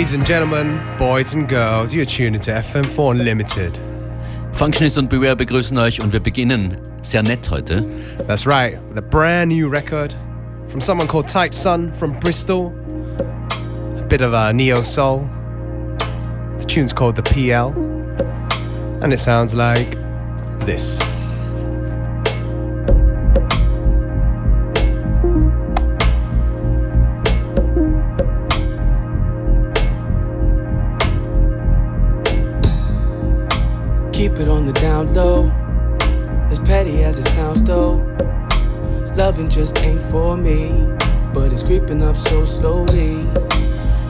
Ladies and gentlemen, boys and girls, you're tuned into FM4 Unlimited. Functionist und Beware begrüßen euch und wir beginnen sehr nett heute. That's right, with a brand new record from someone called Type Sun from Bristol. A bit of a neo soul. The tune's called The PL, and it sounds like this. Keep it on the down low. As petty as it sounds though. Loving just ain't for me. But it's creeping up so slowly.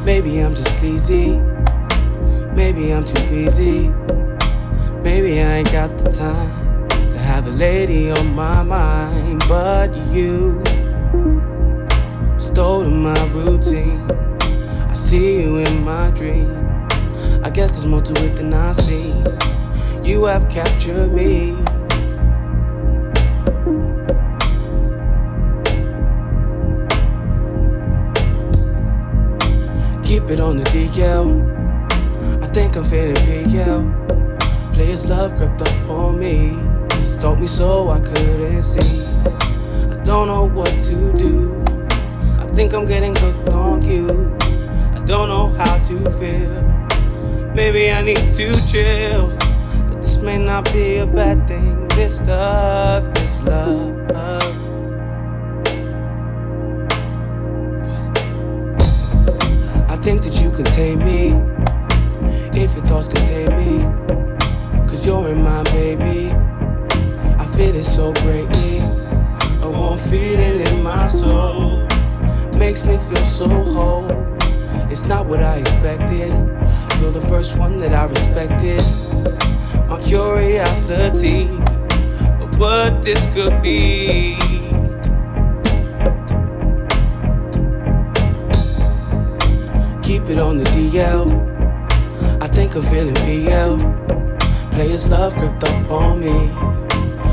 Maybe I'm just sleazy. Maybe I'm too busy. Maybe I ain't got the time to have a lady on my mind. But you stole my routine. I see you in my dream. I guess there's more to it than I see you have captured me. Keep it on the DL. I think I'm feeling PL. Players love crept up on me. Stalked me so I couldn't see. I don't know what to do. I think I'm getting hooked on you. I don't know how to feel. Maybe I need to chill may not be a bad thing. This love, this love. I think that you can take me if your thoughts can take me. Cause you're in my baby. I feel it so greatly. A warm feeling in my soul makes me feel so whole. It's not what I expected. You're the first one that I respected my curiosity of what this could be. Keep it on the DL. I think I'm feeling PL. Players love crept up on me.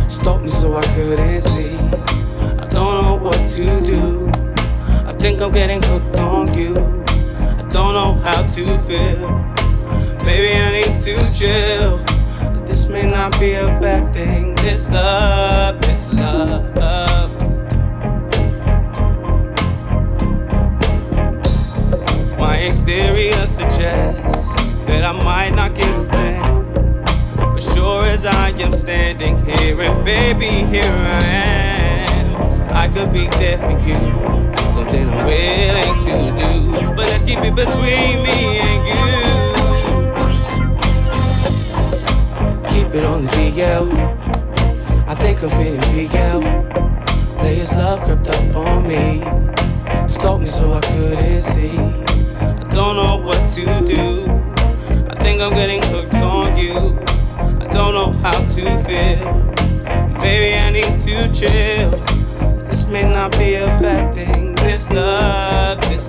Stopped me so I couldn't see. I don't know what to do. I think I'm getting hooked on you. I don't know how to feel. Maybe I need to chill may not be a bad thing. This love, this love. My exterior suggests that I might not give a damn. But sure as I am standing here, and baby, here I am. I could be there for you, something I'm willing to do. But let's keep it between me and you. It on the DL. I think I'm feeling PL. Players love crept up on me. Stalked me so I couldn't see. I don't know what to do. I think I'm getting hooked on you. I don't know how to feel. Maybe I need to chill. This may not be a bad thing. This love, this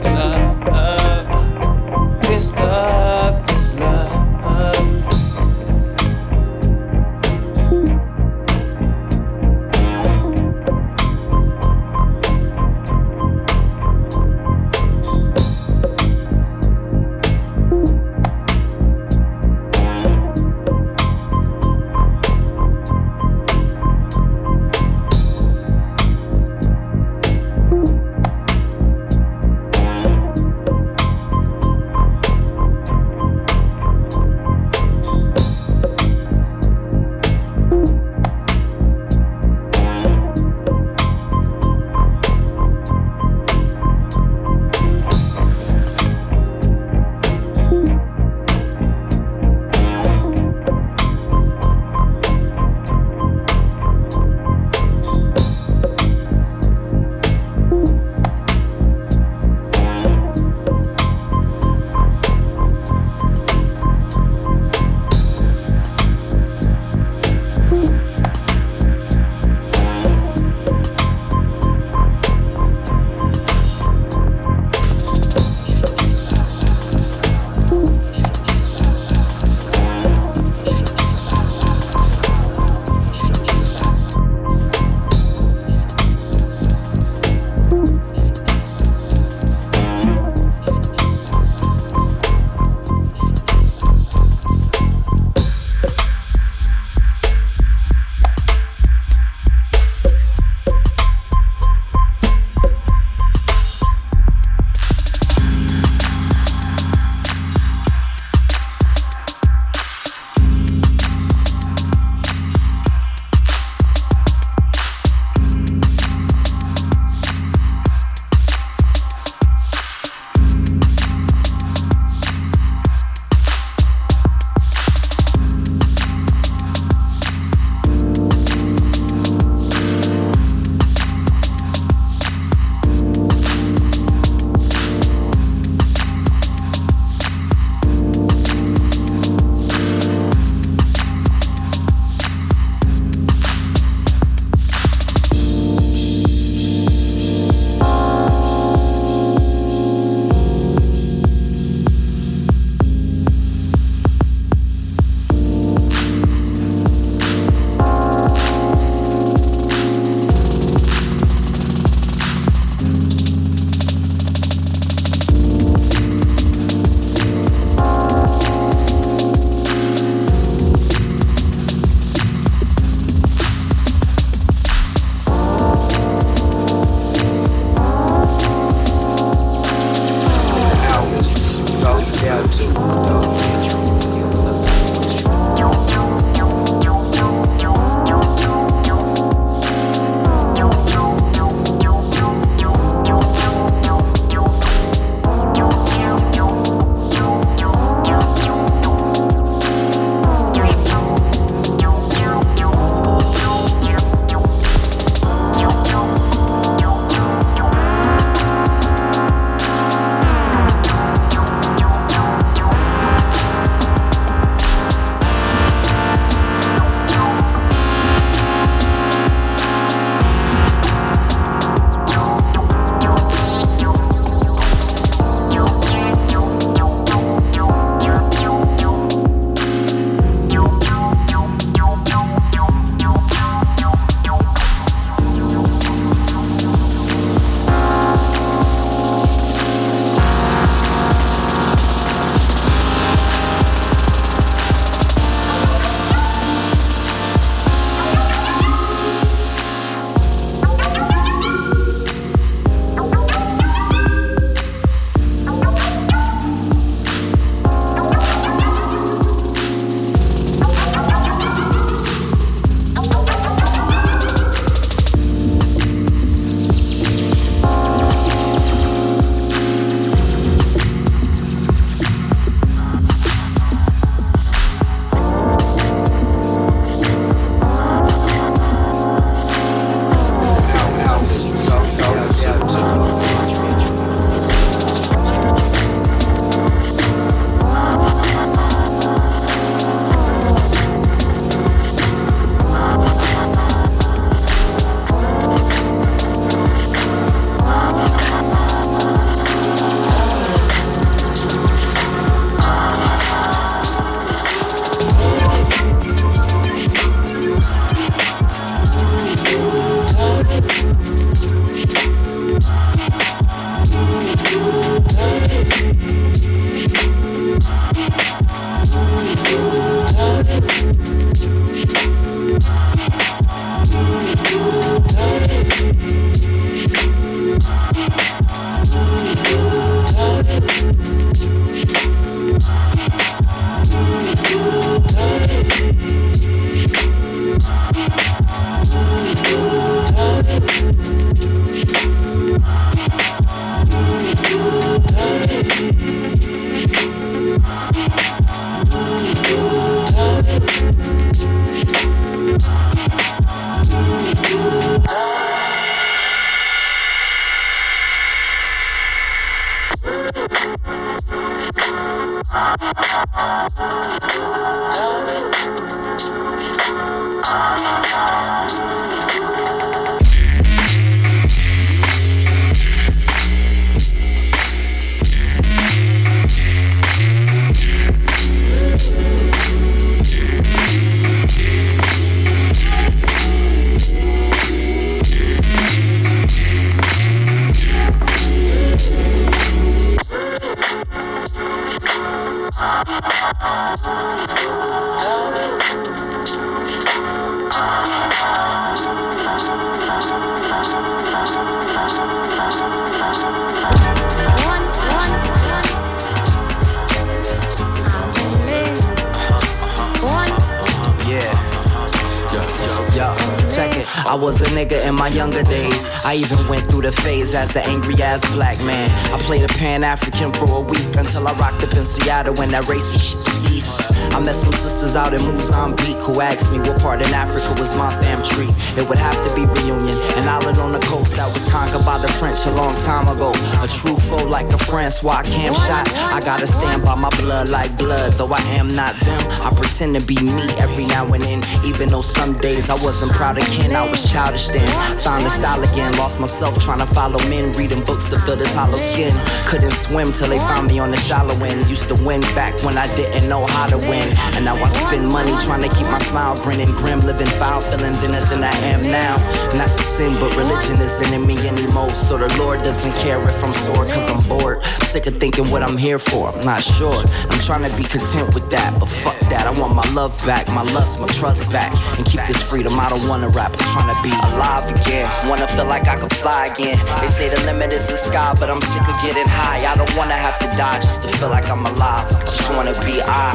I was a nigga in my younger days. I even went through the phase as an angry ass black man. I played a Pan African for a week until I rocked up in Seattle when that racy shit ceased. I met some sisters out in Mozambique who asked me what part in Africa was my fam tree. It would have to be Reunion, an island on the coast that was conquered by the French a long time ago. A true foe like a Francois Cam shot. I gotta stand by my blood like blood, though I am not them. I pretend to be me every now and then, even though some days I wasn't proud of kin. I was was childish then. Found the style again, lost myself trying to follow men, reading books to fill this hollow skin. Couldn't swim till they found me on the shallow end. Used to win back when I didn't know how to win. And now I spend money trying to keep my smile grinning, grim, living foul, feeling thinner than I am now. That's a sin, but religion isn't in me anymore. So the Lord doesn't care if I'm sore, cause I'm bored. I'm sick of thinking what I'm here for, I'm not sure. I'm trying to be content with that, but fuck that. I want my love back, my lust, my trust back, and keep this freedom. I don't wanna rap, I'm trying wanna be alive again. Wanna feel like I can fly again. They say the limit is the sky, but I'm sick of getting high. I don't wanna have to die just to feel like I'm alive. Just wanna be I.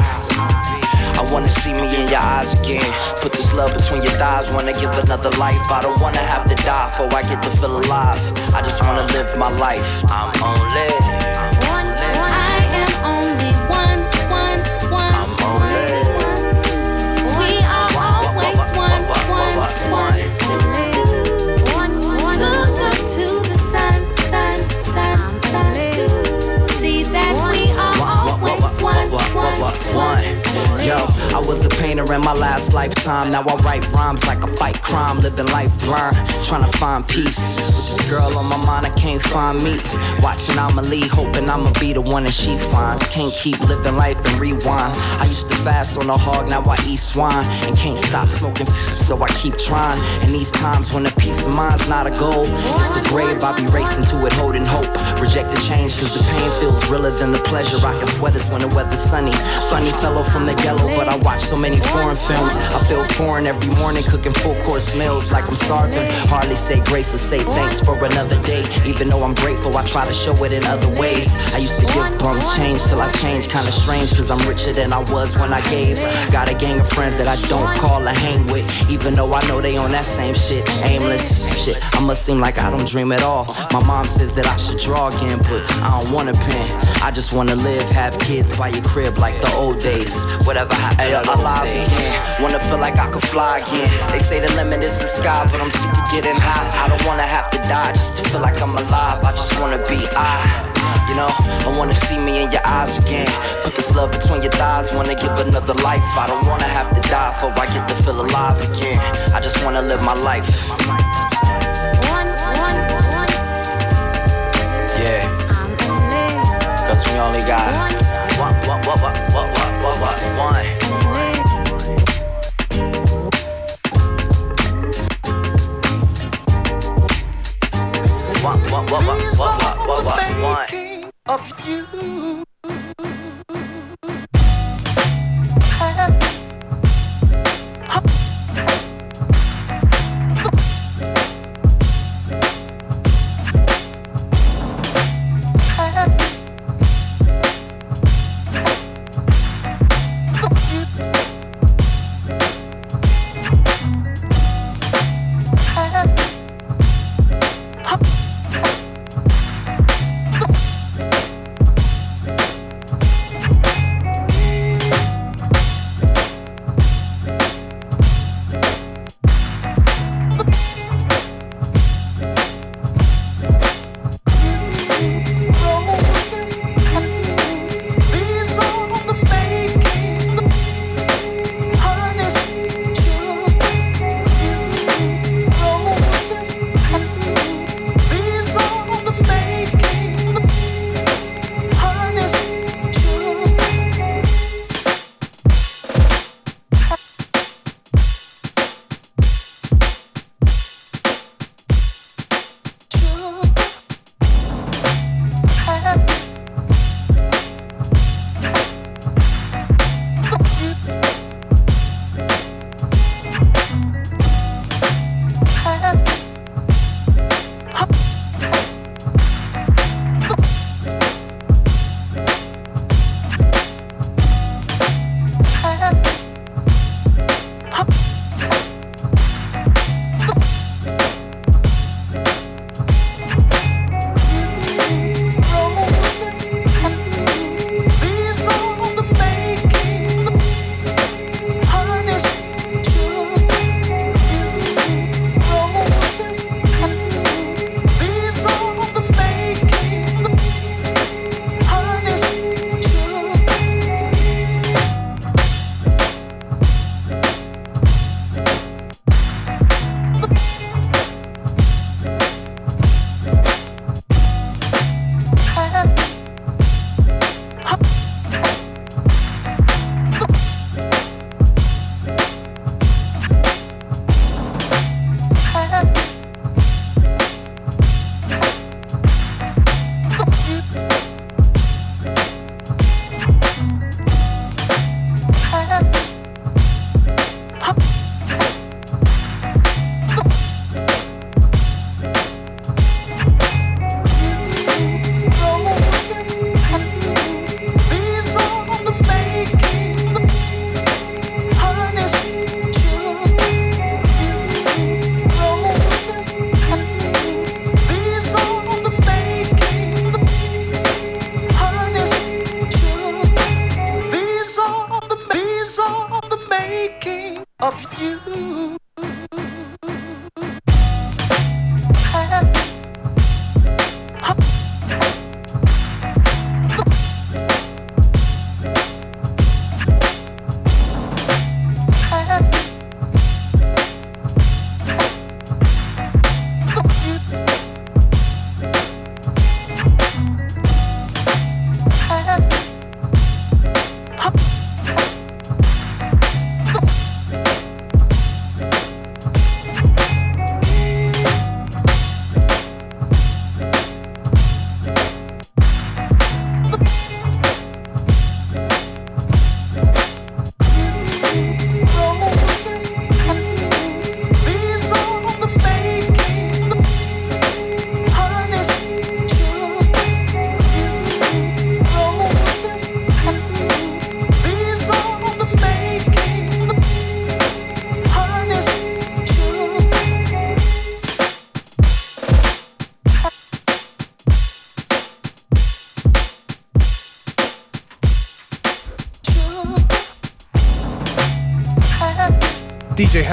I wanna see me in your eyes again. Put this love between your thighs, wanna give another life. I don't wanna have to die before I get to feel alive. I just wanna live my life. I'm only. I in my last lifetime. Now I write rhymes like a fight crime, living life blind, trying to find peace. With this girl on my mind, I can't find me. Watching Amelie, hoping I'ma be the one that she finds. Can't keep living life and rewind. I used to fast on the hog, now I eat swine. And can't stop smoking, so I keep trying. And these times when a peace of mind's not a goal, it's a grave. I be racing to it, holding hope. Reject the change, cause the pain feels realer than the pleasure. Rocking sweaters when the weather's sunny. Funny fellow from the yellow, but I watch so many foreign films. I feel foreign every morning, cooking full course meals like I'm starving. Hardly say grace or say thanks for another day. Even though I'm grateful, I try to show it in other ways. I used to give bums change till I changed, kinda strange, cause I'm richer than I was when I gave. Got a gang of friends that I don't call or hang with, even though I know they on that same shit. Aimless shit, I must seem like I don't dream at all. My mom says that I should draw again, but I don't wanna pen. I just wanna live, have kids by your crib like the old days. Whatever happened alive again. Wanna feel like I could fly again. They say the limit is the sky, but I'm sick of getting high. I don't wanna have to die just to feel like I'm alive. I just wanna be I. You know, I wanna see me in your eyes again. Put this love between your thighs, wanna give another life. I don't wanna have to die before I get to feel alive again. I just wanna live my life. Yeah. Cause we only got one, one, one, one, one, one, one, one. What, what, what, what, what, what, what, what, Of you. DJ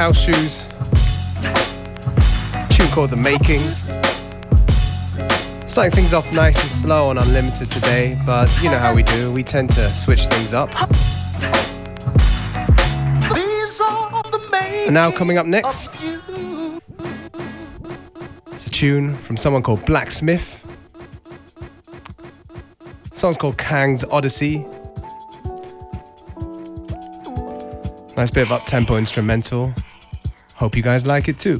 House Shoes. Tune called The Makings. Starting things off nice and slow on Unlimited today, but you know how we do. We tend to switch things up. And now coming up next, it's a tune from someone called Blacksmith. The song's called Kang's Odyssey. Nice bit of up tempo instrumental. Hope you guys like it too.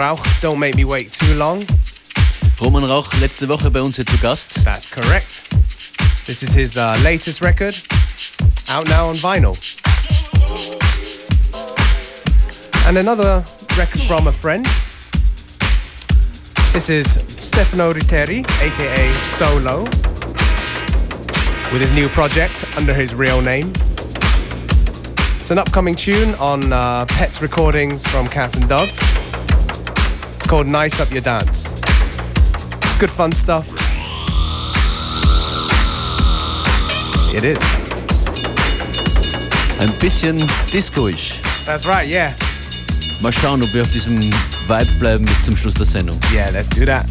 Rauch, Don't Make Me Wait Too Long. Roman Rauch letzte Woche bei uns hier zu Gast. That's correct. This is his uh, latest record, out now on vinyl. And another record from a friend. This is Stefano Ritteri, aka Solo, with his new project under his real name. It's an upcoming tune on uh, Pets Recordings from Catz 'n Dogz. It's called Nice Up Your Dance. It's good fun stuff. It is. Ein bisschen discoisch. That's right, yeah. Mal schauen, ob wir auf diesem Vibe bleiben bis zum Schluss der Sendung. Yeah, let's do that.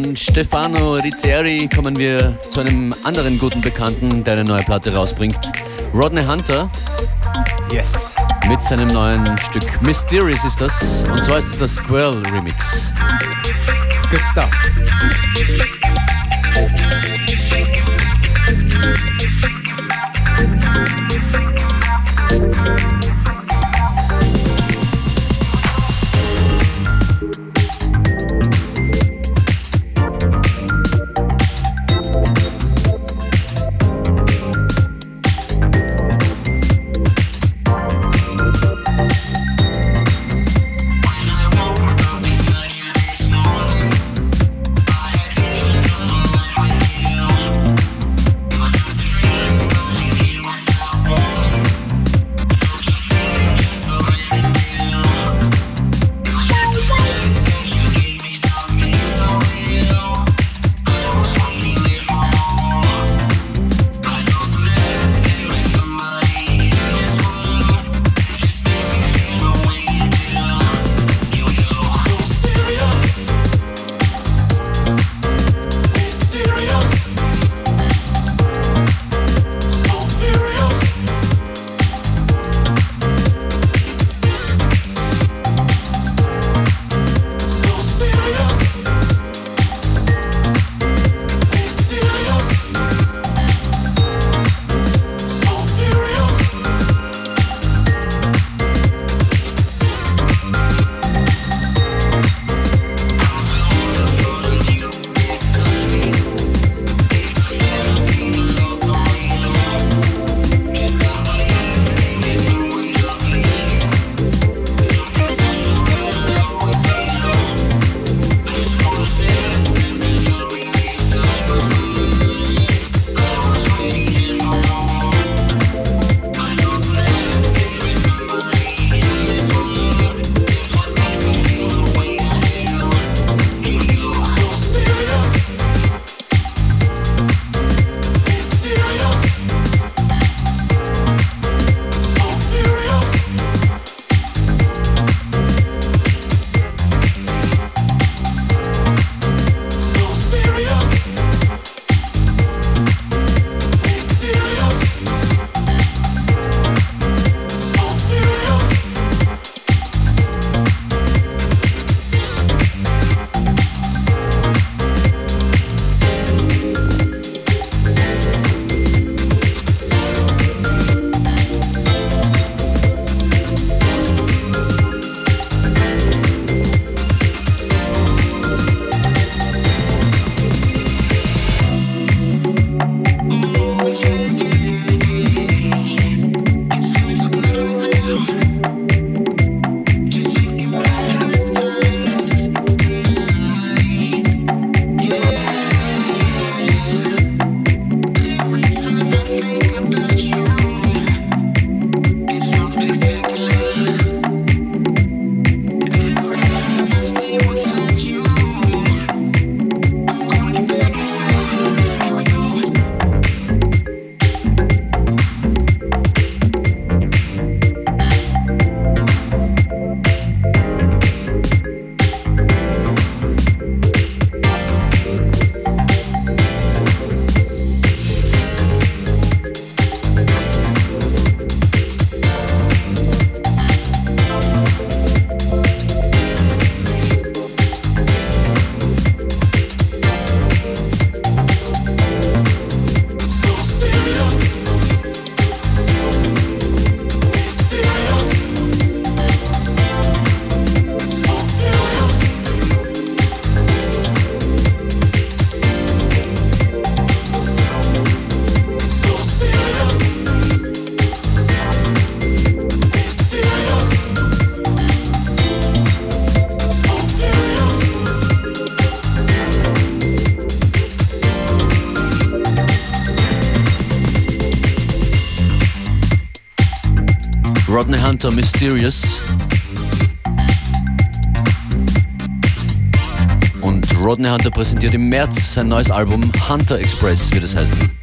Von Stefano Rizzeri kommen wir zu einem anderen guten Bekannten, der eine neue Platte rausbringt. Rodney Hunter Yes. mit seinem neuen Stück Mysterious ist das. Und zwar ist es das Squirrel Remix. Good stuff. Hunter Mysterious. Und Rodney Hunter präsentiert im März sein neues Album Hunter Express, wird es heißen.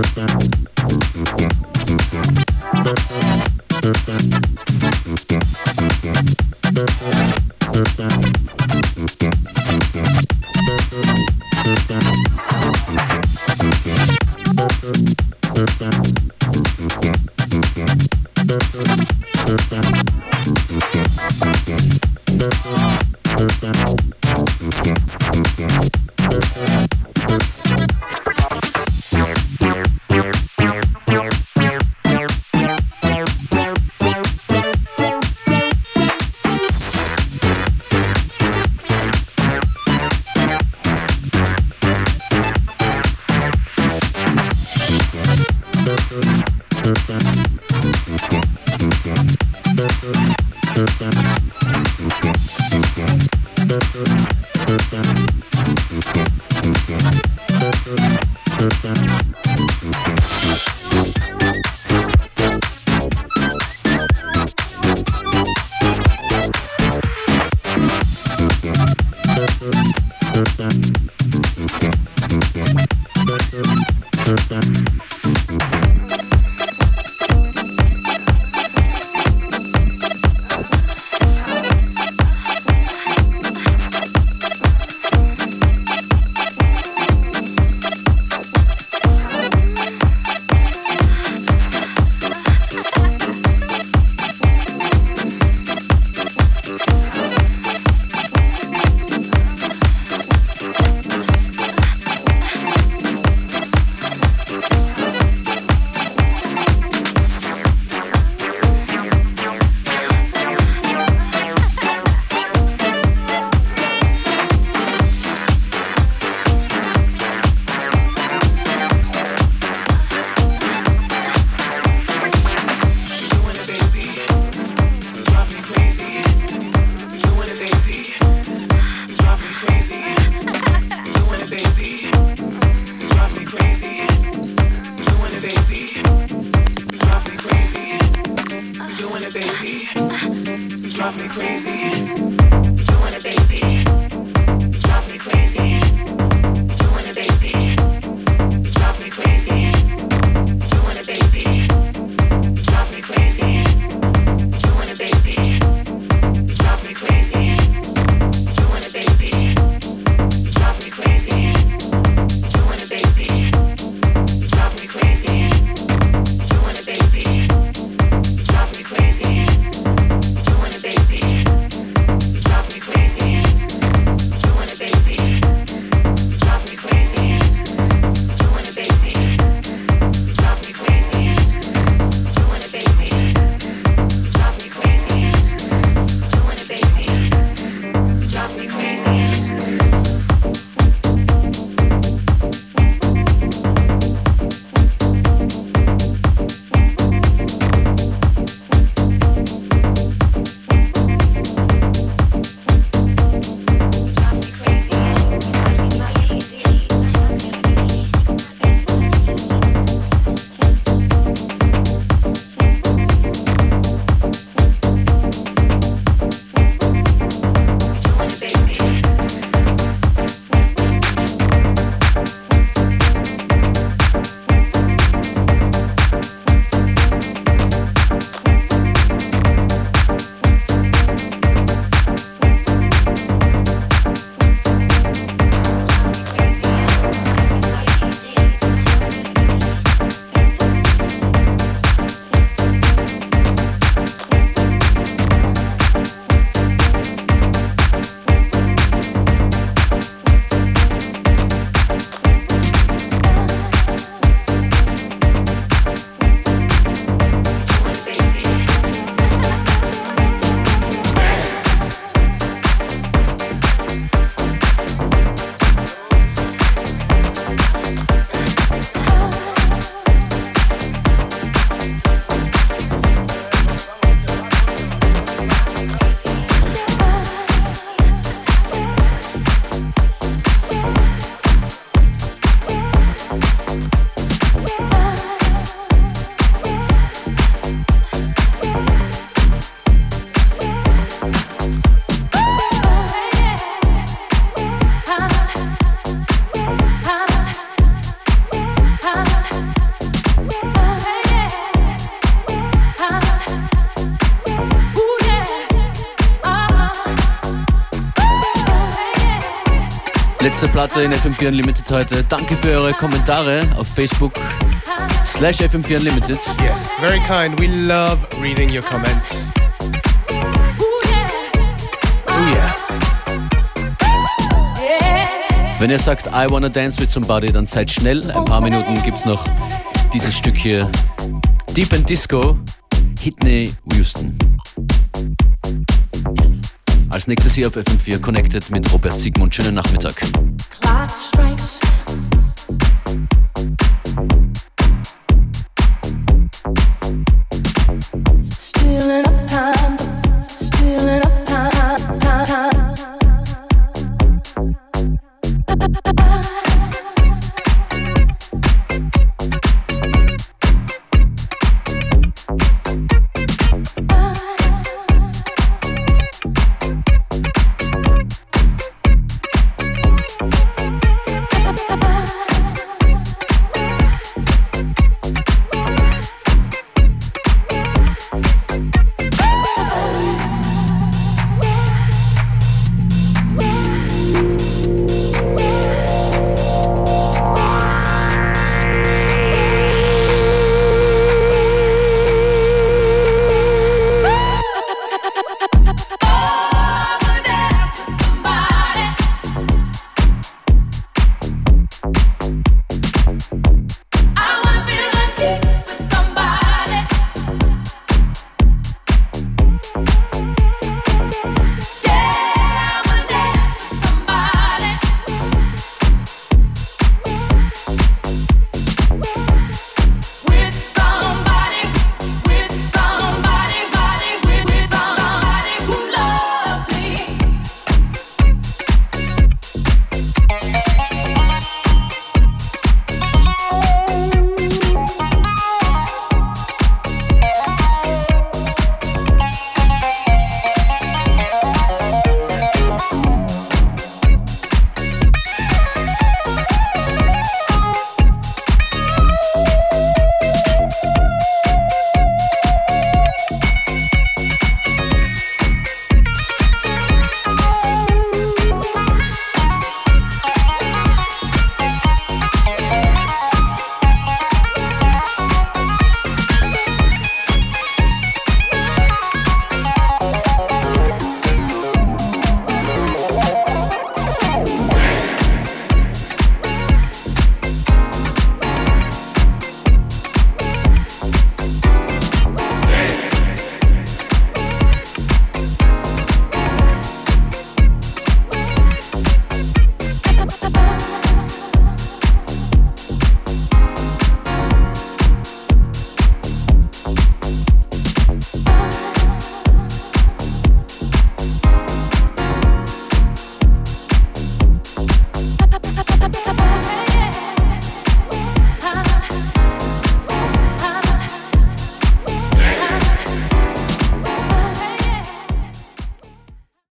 Me Letzte Platte in FM4 Unlimited heute. Danke für eure Kommentare auf Facebook slash FM4 Unlimited. Yes, very kind. We love reading your comments. Oh yeah. Wenn ihr sagt, I wanna dance with somebody, dann seid schnell. Ein paar Minuten gibt's noch dieses Stück hier. Deep and Disco, Whitney Houston. Als nächstes hier auf FM4 Connected mit Robert Sigmund. Schönen Nachmittag.